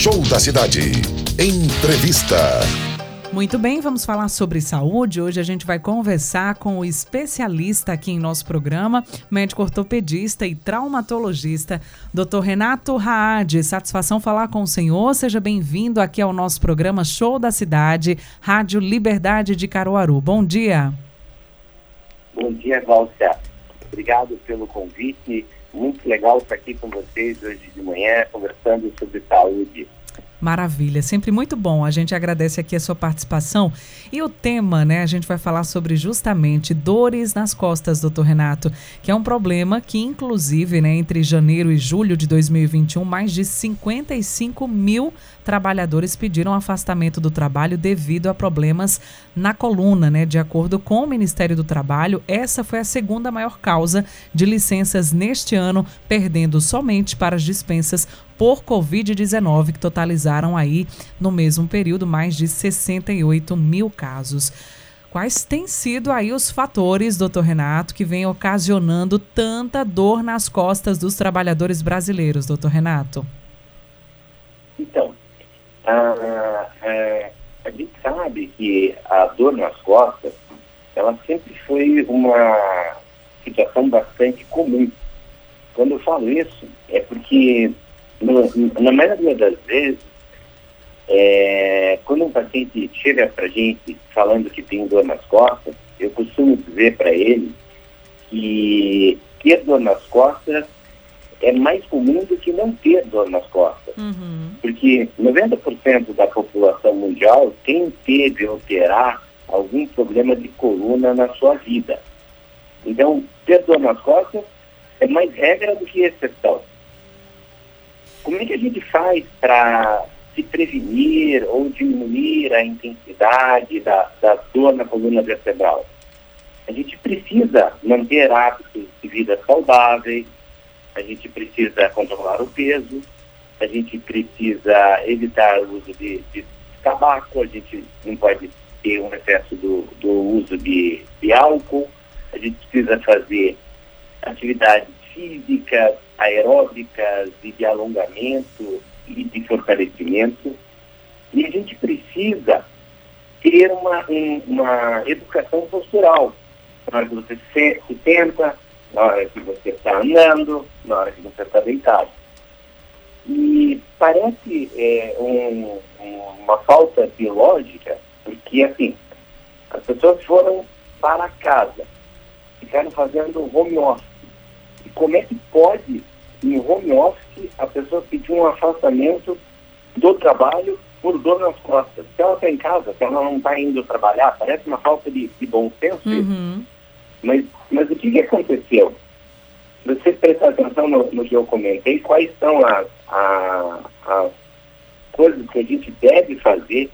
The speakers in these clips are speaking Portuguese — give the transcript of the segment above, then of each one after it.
Show da Cidade. Entrevista. Muito bem, vamos falar sobre saúde. Hoje a gente vai conversar com o especialista aqui em nosso programa, médico ortopedista e traumatologista, Dr. Renato Raad. Satisfação falar com o senhor. Seja bem-vindo aqui ao nosso programa Show da Cidade, Rádio Liberdade de Caruaru. Bom dia. Bom dia, Valcia. Obrigado pelo convite. Muito legal estar aqui com vocês hoje de manhã, conversando sobre saúde. Maravilha, sempre muito bom. A gente agradece aqui a sua participação. E o tema, né? A gente vai falar sobre justamente dores nas costas, doutor Renato, que é um problema que, inclusive, né, entre janeiro e julho de 2021, mais de 55 mil trabalhadores pediram afastamento do trabalho devido a problemas na coluna, né? De acordo com o Ministério do Trabalho, essa foi a segunda maior causa de licenças neste ano, perdendo somente para as dispensas por Covid-19, que totalizaram aí no mesmo período mais de 68 mil casos. Quais têm sido aí os fatores, doutor Renato, que vem ocasionando tanta dor nas costas dos trabalhadores brasileiros, doutor Renato? Então, a, a, a gente sabe que a dor nas costas, ela sempre foi uma situação bastante comum. Quando eu falo isso, é porque no, na maioria das vezes, é, quando um paciente chega para a gente falando que tem dor nas costas, eu costumo dizer para ele que ter dor nas costas é mais comum do que não ter dor nas costas. Uhum. Porque 90% da população mundial tem, teve ou terá algum problema de coluna na sua vida. Então, ter dor nas costas é mais regra do que exceção. Como é que a gente faz para se prevenir ou diminuir a intensidade da, da dor na coluna vertebral? A gente precisa manter hábitos de vida saudáveis, a gente precisa controlar o peso, a gente precisa evitar o uso de, de tabaco, a gente não pode ter um excesso do, do uso de, de álcool, a gente precisa fazer atividades físicas, aeróbicas e de alongamento e de fortalecimento. E a gente precisa ter uma, um, uma educação postural. Na hora que você se, se senta, na hora que você está andando, na hora que você está deitado. E parece é, um, uma falta de lógica, porque assim, as pessoas foram para casa, ficaram fazendo home office. E como é que pode, em home office, a pessoa pedir um afastamento do trabalho por dor nas costas? Se ela está em casa, se ela não está indo trabalhar, parece uma falta de, de bom senso. Uhum. Mas, mas o que, que aconteceu? Se você prestar atenção no, no que eu comentei, quais são as, as, as coisas que a gente deve fazer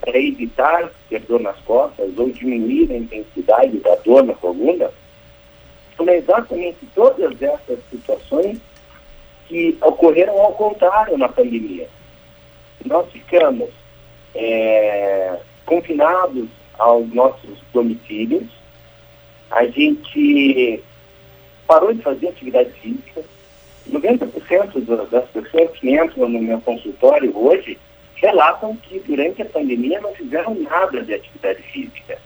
para evitar ter dor nas costas ou diminuir a intensidade da dor na coluna, são exatamente todas essas situações que ocorreram ao contrário na pandemia. Nós ficamos é, confinados aos nossos domicílios, a gente parou de fazer atividade física. 90% das pessoas que entram no meu consultório hoje relatam que durante a pandemia não fizeram nada de atividade física.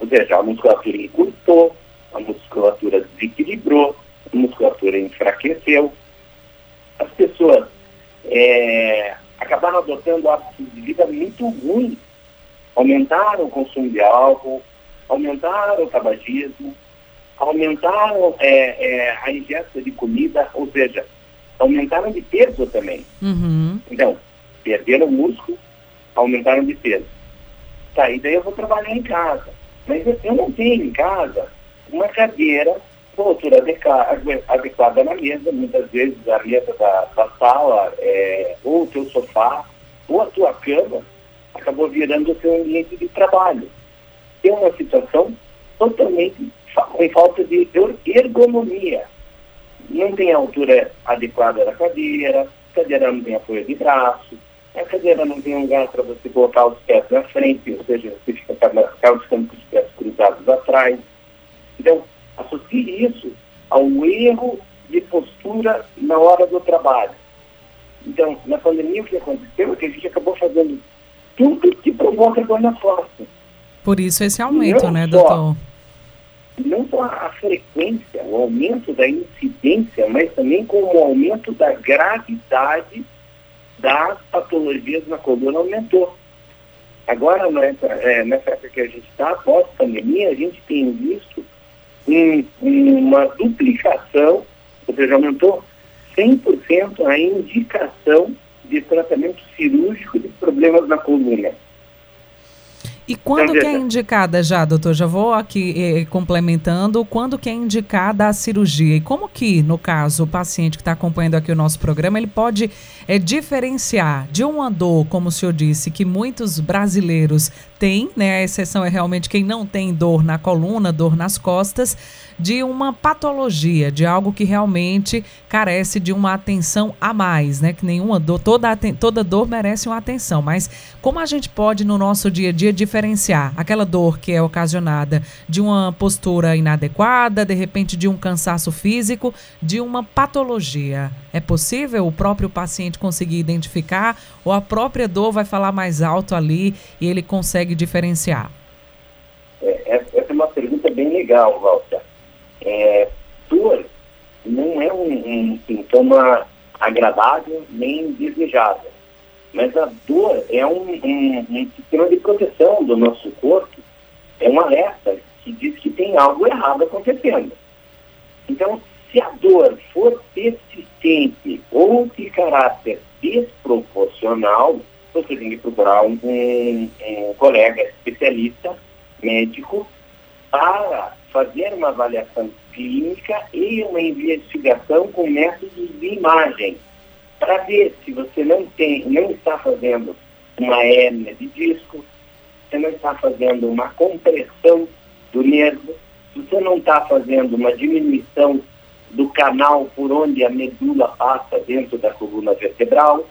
Ou seja, a musculatura encurtou, a musculatura desequilibrou, a musculatura enfraqueceu. As pessoas é, acabaram adotando hábitos de vida muito ruins. Aumentaram o consumo de álcool, aumentaram o tabagismo, aumentaram é, é, a ingesta de comida, ou seja, aumentaram de peso também. Uhum. Então, perderam músculo, aumentaram de peso. Tá, e daí eu vou trabalhar em casa. Mas eu não tenho em casa uma cadeira postura adequada na mesa, muitas vezes a mesa da, da sala, é, ou o teu sofá, ou a tua cama, acabou virando o seu ambiente de trabalho. Tem uma situação totalmente com falta de ergonomia. Não tem a altura adequada da cadeira, a cadeira não tem apoio de braço, a cadeira não tem lugar para você colocar os pés na frente, ou seja, você fica com os pés cruzados atrás. Então, associe isso ao erro de postura na hora do trabalho. Então, na pandemia, o que aconteceu é que a gente acabou fazendo tudo que provoca dor nas costas. Por isso esse aumento, não né, só, doutor? Não só a frequência, o aumento da incidência, mas também com o aumento da gravidade das patologias na coluna aumentou. Agora, nessa, é, nessa época que a gente está, pós-pandemia, a gente tem visto um, uma duplicação, ou seja, aumentou 100% a indicação de tratamento cirúrgico de problemas na coluna. E quando que é indicada já, doutor? Já vou aqui eh, complementando. Quando que é indicada a cirurgia? E como que, no caso, o paciente que está acompanhando aqui o nosso programa, ele pode eh, diferenciar de uma dor, como o senhor disse, que muitos brasileiros têm, né? A exceção é realmente quem não tem dor na coluna, dor nas costas, de uma patologia, de algo que realmente carece de uma atenção a mais, né? Que nenhuma dor, toda, toda dor merece uma atenção. Mas como a gente pode, no nosso dia a dia, diferenciar aquela dor que é ocasionada de uma postura inadequada, de repente de um cansaço físico, de uma patologia? É possível o próprio paciente conseguir identificar ou a própria dor vai falar mais alto ali e ele consegue diferenciar? É, essa é uma pergunta bem legal, Walter. É, dor não é um, um sintoma agradável nem desejável, mas a dor é um, um, um sistema de proteção do nosso corpo, é um alerta que diz que tem algo errado acontecendo. Então, se a dor for persistente ou de caráter desproporcional, você tem que procurar um, um, um colega especialista médico para fazer uma avaliação clínica e uma investigação com métodos de imagem para ver se você não tem, não está fazendo uma hérnia de disco, você não está fazendo uma compressão do nervo, se você não está fazendo uma diminuição do canal por onde a medula passa dentro da coluna vertebral,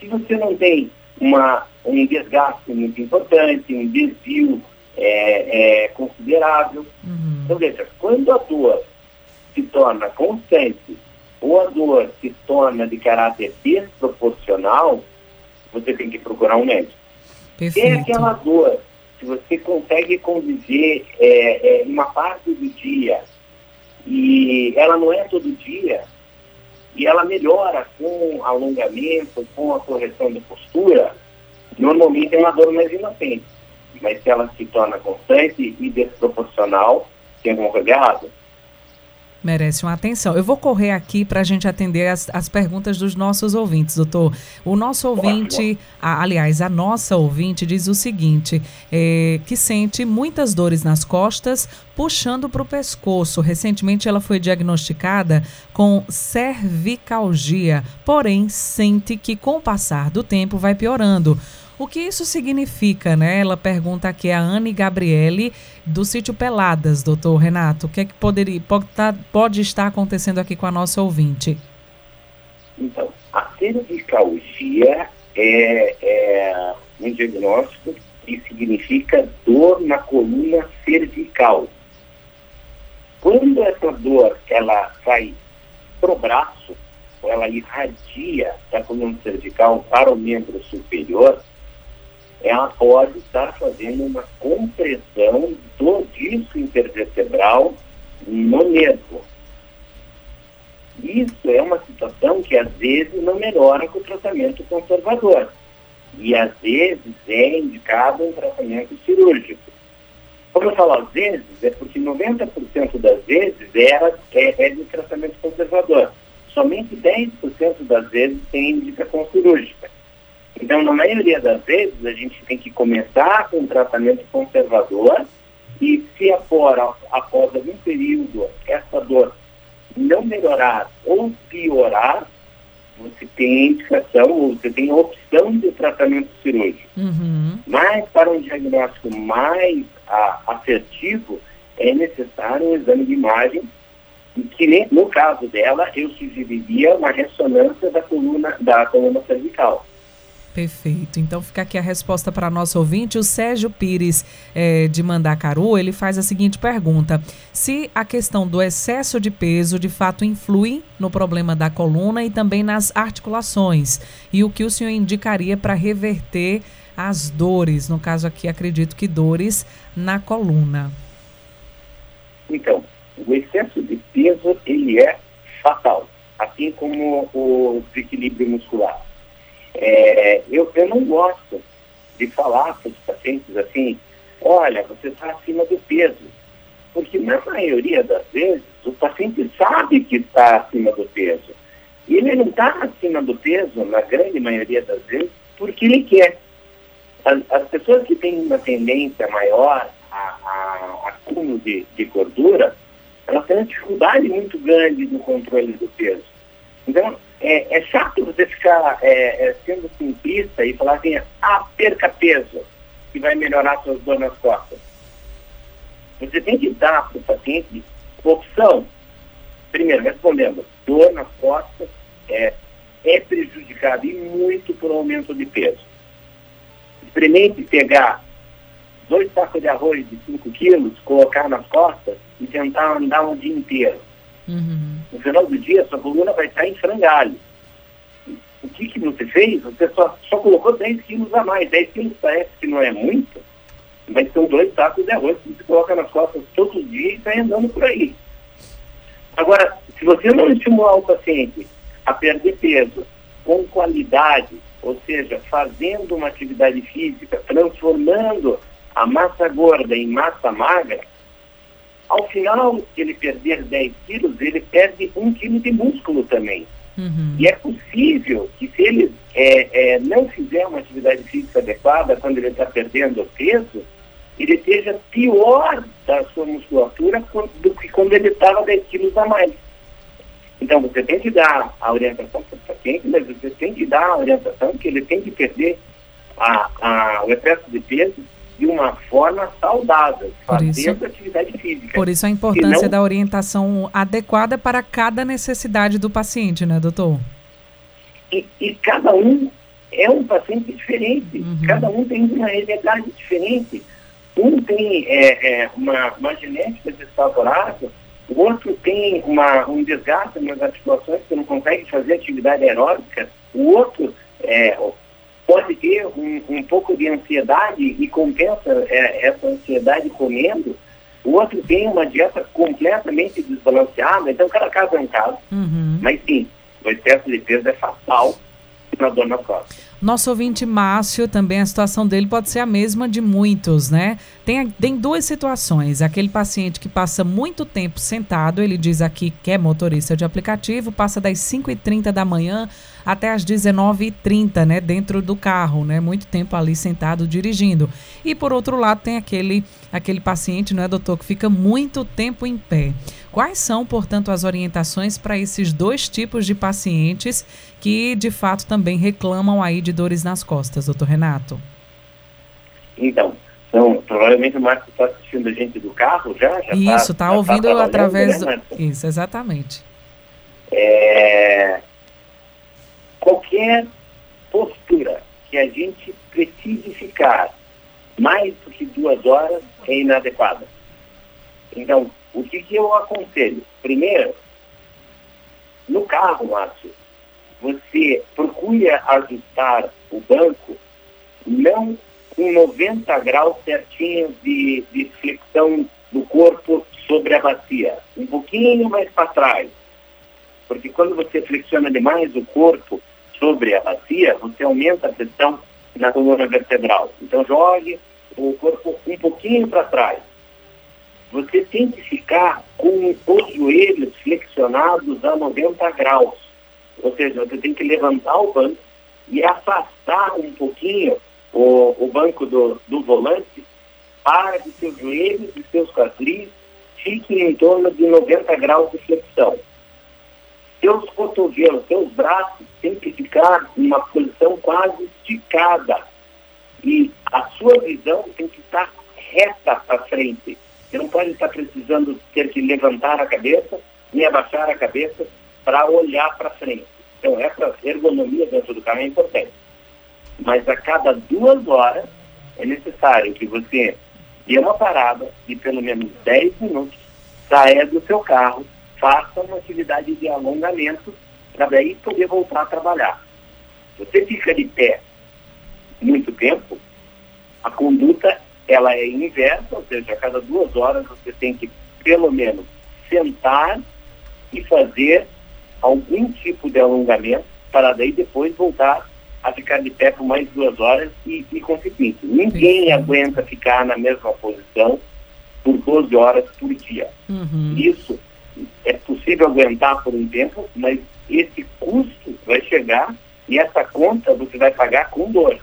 se você não tem uma, um desgaste muito importante, um desvio é, é, considerável. Uhum. Então, veja, quando a dor se torna constante ou a dor se torna de caráter desproporcional, você tem que procurar um médico. Perfeito. É aquela dor que você consegue conviver é, é, uma parte do dia e ela não é todo dia, e ela melhora com alongamento, com a correção de postura, normalmente é uma dor mais inocente. Mas se ela se torna constante e desproporcional, tem alguma coisa errada. Merece uma atenção. Eu vou correr aqui para a gente atender as, as perguntas dos nossos ouvintes, doutor. O nosso ouvinte, a, aliás, a nossa ouvinte diz o seguinte: é, que sente muitas dores nas costas, puxando para o pescoço. Recentemente ela foi diagnosticada com cervicalgia, porém sente que com o passar do tempo vai piorando. O que isso significa, né? Ela pergunta aqui a Anne Gabriele, do sítio Peladas, doutor Renato. O que é que poderia, pode, tá, pode estar acontecendo aqui com a nossa ouvinte? Então, a cervicalgia é, é um diagnóstico que significa dor na coluna cervical. Quando essa dor ela vai para o braço, ou ela irradia da coluna cervical para o membro superior, ela pode estar fazendo uma compressão do disco intervertebral no nervo. Isso é uma situação que às vezes não melhora com o tratamento conservador. E às vezes é indicado um tratamento cirúrgico. Como eu falo às vezes, é porque 90% das vezes era, é, é de tratamento conservador. Somente 10% das vezes tem indicação cirúrgica. Então, na maioria das vezes, a gente tem que começar com um tratamento conservador E se após, após algum período essa dor não melhorar ou piorar, você tem indicação ou você tem opção de tratamento cirúrgico. Uhum. Mas para um diagnóstico mais a, assertivo, é necessário um exame de imagem que, no caso dela, eu sugeriria uma ressonância da coluna, da coluna cervical. Perfeito. Então fica aqui a resposta para nosso ouvinte. O Sérgio Pires é, de Mandacaru, ele faz a seguinte pergunta: se a questão do excesso de peso de fato influi no problema da coluna e também nas articulações, e o que o senhor indicaria para reverter as dores? No caso aqui, acredito que dores na coluna. Então, o excesso de peso ele é fatal, assim como o desequilíbrio muscular é, eu, eu não gosto de falar para os pacientes assim, olha, você está acima do peso. Porque na maioria das vezes o paciente sabe que está acima do peso. E ele não está acima do peso, na grande maioria das vezes, porque ele quer. As, as pessoas que têm uma tendência maior a, acúmulo de, de gordura, elas têm uma dificuldade muito grande no controle do peso. Então, é, é chato você ficar é, é, sendo simplista e falar assim, ah, perca peso, que vai melhorar suas dores nas costas. Você tem que dar para o paciente opção. Primeiro, respondendo, dor nas costas é, é prejudicada e muito por aumento de peso. Experimente pegar dois sacos de arroz de 5 quilos, colocar nas costas e tentar andar um dia inteiro Uhum. No final do dia, sua coluna vai estar em frangalho. O que, que você fez? Você só, só colocou 10 quilos a mais. 10 quilos parece que não é muito, mas são dois sacos de arroz que você coloca nas costas todos os dias e sai andando por aí. Agora, se você não estimular o paciente a perder peso com qualidade, ou seja, fazendo uma atividade física, transformando a massa gorda em massa magra, ao final que ele perder 10 quilos, ele perde um quilo de músculo também. Uhum. E é possível que se ele é, é, não fizer uma atividade física adequada quando ele está perdendo peso, ele esteja pior da sua musculatura do que quando ele estava 10 quilos a mais. Então você tem que dar a orientação para o paciente, mas você tem que dar a orientação que ele tem que perder a, a, o excesso de peso de uma forma saudável, fazendo atividade física. Por isso a importância da orientação adequada para cada necessidade do paciente, né, doutor? E, e cada um é um paciente diferente, uhum. cada um tem uma realidade diferente. Um tem é, é, uma, uma genética desfavorável, o outro tem uma, um desgaste nas articulações que não consegue fazer atividade aeróbica, o outro é, pode ter um, um pouco de ansiedade e compensa é, essa ansiedade comendo, o outro tem uma dieta completamente desbalanceada, então cada caso é um caso. Uhum. Mas sim, o excesso de peso é fatal na dor nas costas. Nosso ouvinte Márcio, também a situação dele pode ser a mesma de muitos, né? Tem, tem duas situações. Aquele paciente que passa muito tempo sentado, ele diz aqui que é motorista de aplicativo, passa das 5h30 da manhã até as 19h30, né, dentro do carro, né, muito tempo ali sentado dirigindo. E por outro lado tem aquele aquele paciente, não é, doutor, que fica muito tempo em pé. Quais são, portanto, as orientações para esses dois tipos de pacientes que de fato também reclamam aí de dores nas costas, doutor Renato? Então, então, provavelmente o Marcos está assistindo a gente do carro já? já Isso, está tá ouvindo tá através né, do... Isso, exatamente. É, qualquer postura que a gente precise ficar mais do que duas horas é inadequada. Então, o que, que eu aconselho? Primeiro, no carro, Márcio, você procure ajustar o banco não com 90 graus certinhos de, de flexão do corpo sobre a bacia, um pouquinho mais para trás. Porque quando você flexiona demais o corpo, sobre a bacia, você aumenta a pressão na coluna vertebral. Então, jogue o corpo um pouquinho para trás. Você tem que ficar com os joelhos flexionados a 90 graus. Ou seja, você tem que levantar o banco e afastar um pouquinho o, o banco do, do volante para que seus joelhos e seus quadris fiquem em torno de 90 graus de flexão. Seus cotovelos, seus braços têm que ficar em uma posição quase esticada. E a sua visão tem que estar reta para frente. Você não pode estar precisando ter que levantar a cabeça nem abaixar a cabeça para olhar para frente. Então, essa ergonomia dentro do carro é importante. Mas a cada duas horas é necessário que você dê uma parada de pelo menos 10 minutos, saia do seu carro, faça uma atividade de alongamento para daí poder voltar a trabalhar. Se você fica de pé muito tempo, a conduta ela é inversa, ou seja, a cada duas horas você tem que pelo menos sentar e fazer algum tipo de alongamento para daí depois voltar a ficar de pé por mais duas horas e, e. Ninguém Sim. aguenta ficar na mesma posição por 12 horas por dia. Uhum. Isso possível aguentar por um tempo, mas esse custo vai chegar e essa conta você vai pagar com dor.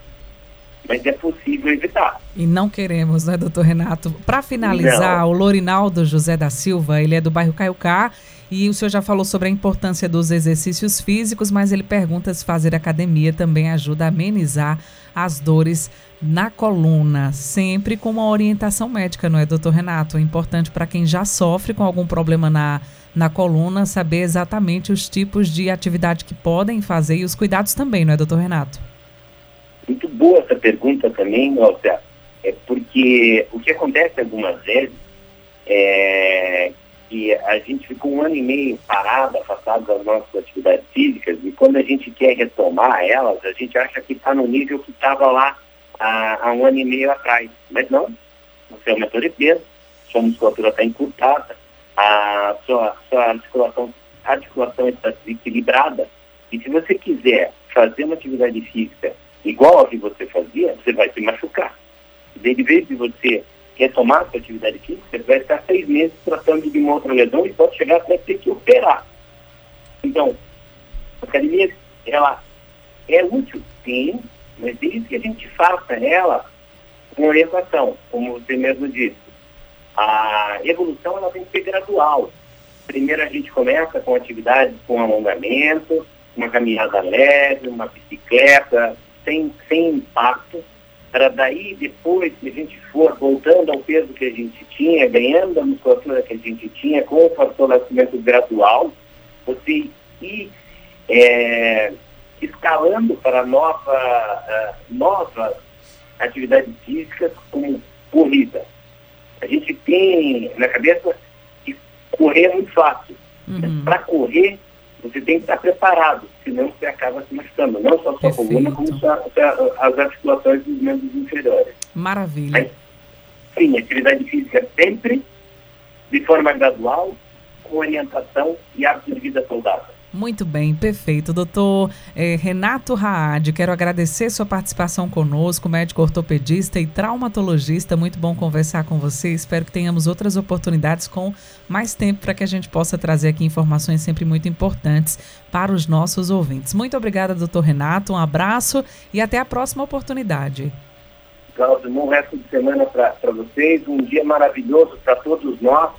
Mas é possível evitar. E não queremos, né, doutor Renato? Para finalizar, não. o Lorinaldo José da Silva, ele é do bairro Caiucá e o senhor já falou sobre a importância dos exercícios físicos, mas ele pergunta se fazer academia também ajuda a amenizar as dores na coluna, sempre com uma orientação médica, não é, doutor Renato? É importante para quem já sofre com algum problema na, na coluna saber exatamente os tipos de atividade que podem fazer e os cuidados também, não é, doutor Renato? Muito boa essa pergunta também, Elcia. É porque o que acontece algumas vezes é que a gente ficou um ano e meio parado, afastado das nossas atividades físicas, e quando a gente quer retomar elas, a gente acha que está no nível que estava lá há, há, um ano e meio atrás. Mas não, você aumentou de peso, sua musculatura está encurtada, a sua, sua articulação, articulação está desequilibrada. E se você quiser fazer uma atividade física igual a que você fazia, você vai se machucar. De vez de você retomar sua atividade física, você vai estar seis meses tratando de uma outra lesão e pode chegar até ter que operar. Então, a academia, ela é útil, sim, mas desde que a gente faça ela com orientação, como você mesmo disse. A evolução ela tem que ser gradual. Primeiro a gente começa com atividades com alongamento, uma caminhada leve, uma bicicleta, sem, sem impacto, para daí, depois que a gente for voltando ao peso que a gente tinha, ganhando a musculatura que a gente tinha, com o fortalecimento gradual, você ir é, escalando para nova, uh, novas atividades físicas como corrida. A gente tem na cabeça que correr é muito fácil. Uhum. Para correr, você tem que estar preparado, senão você acaba se machucando, não só a sua coluna, como sua, as articulações dos membros inferiores. Maravilha. Mas, sim, atividade física sempre de forma gradual, com orientação e hábito de vida saudável. Muito bem, perfeito. Doutor eh, Renato Raad, quero agradecer sua participação conosco, médico ortopedista e traumatologista. Muito bom conversar com você. Espero que tenhamos outras oportunidades com mais tempo para que a gente possa trazer aqui informações sempre muito importantes para os nossos ouvintes. Muito obrigada, doutor Renato. Um abraço e até a próxima oportunidade. Cláudio, um resto de semana para vocês, um dia maravilhoso para todos nós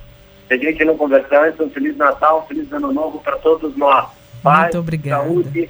se a gente não conversar antes, um Feliz Natal, um Feliz Ano Novo para todos nós. Paz, Muito obrigada. saúde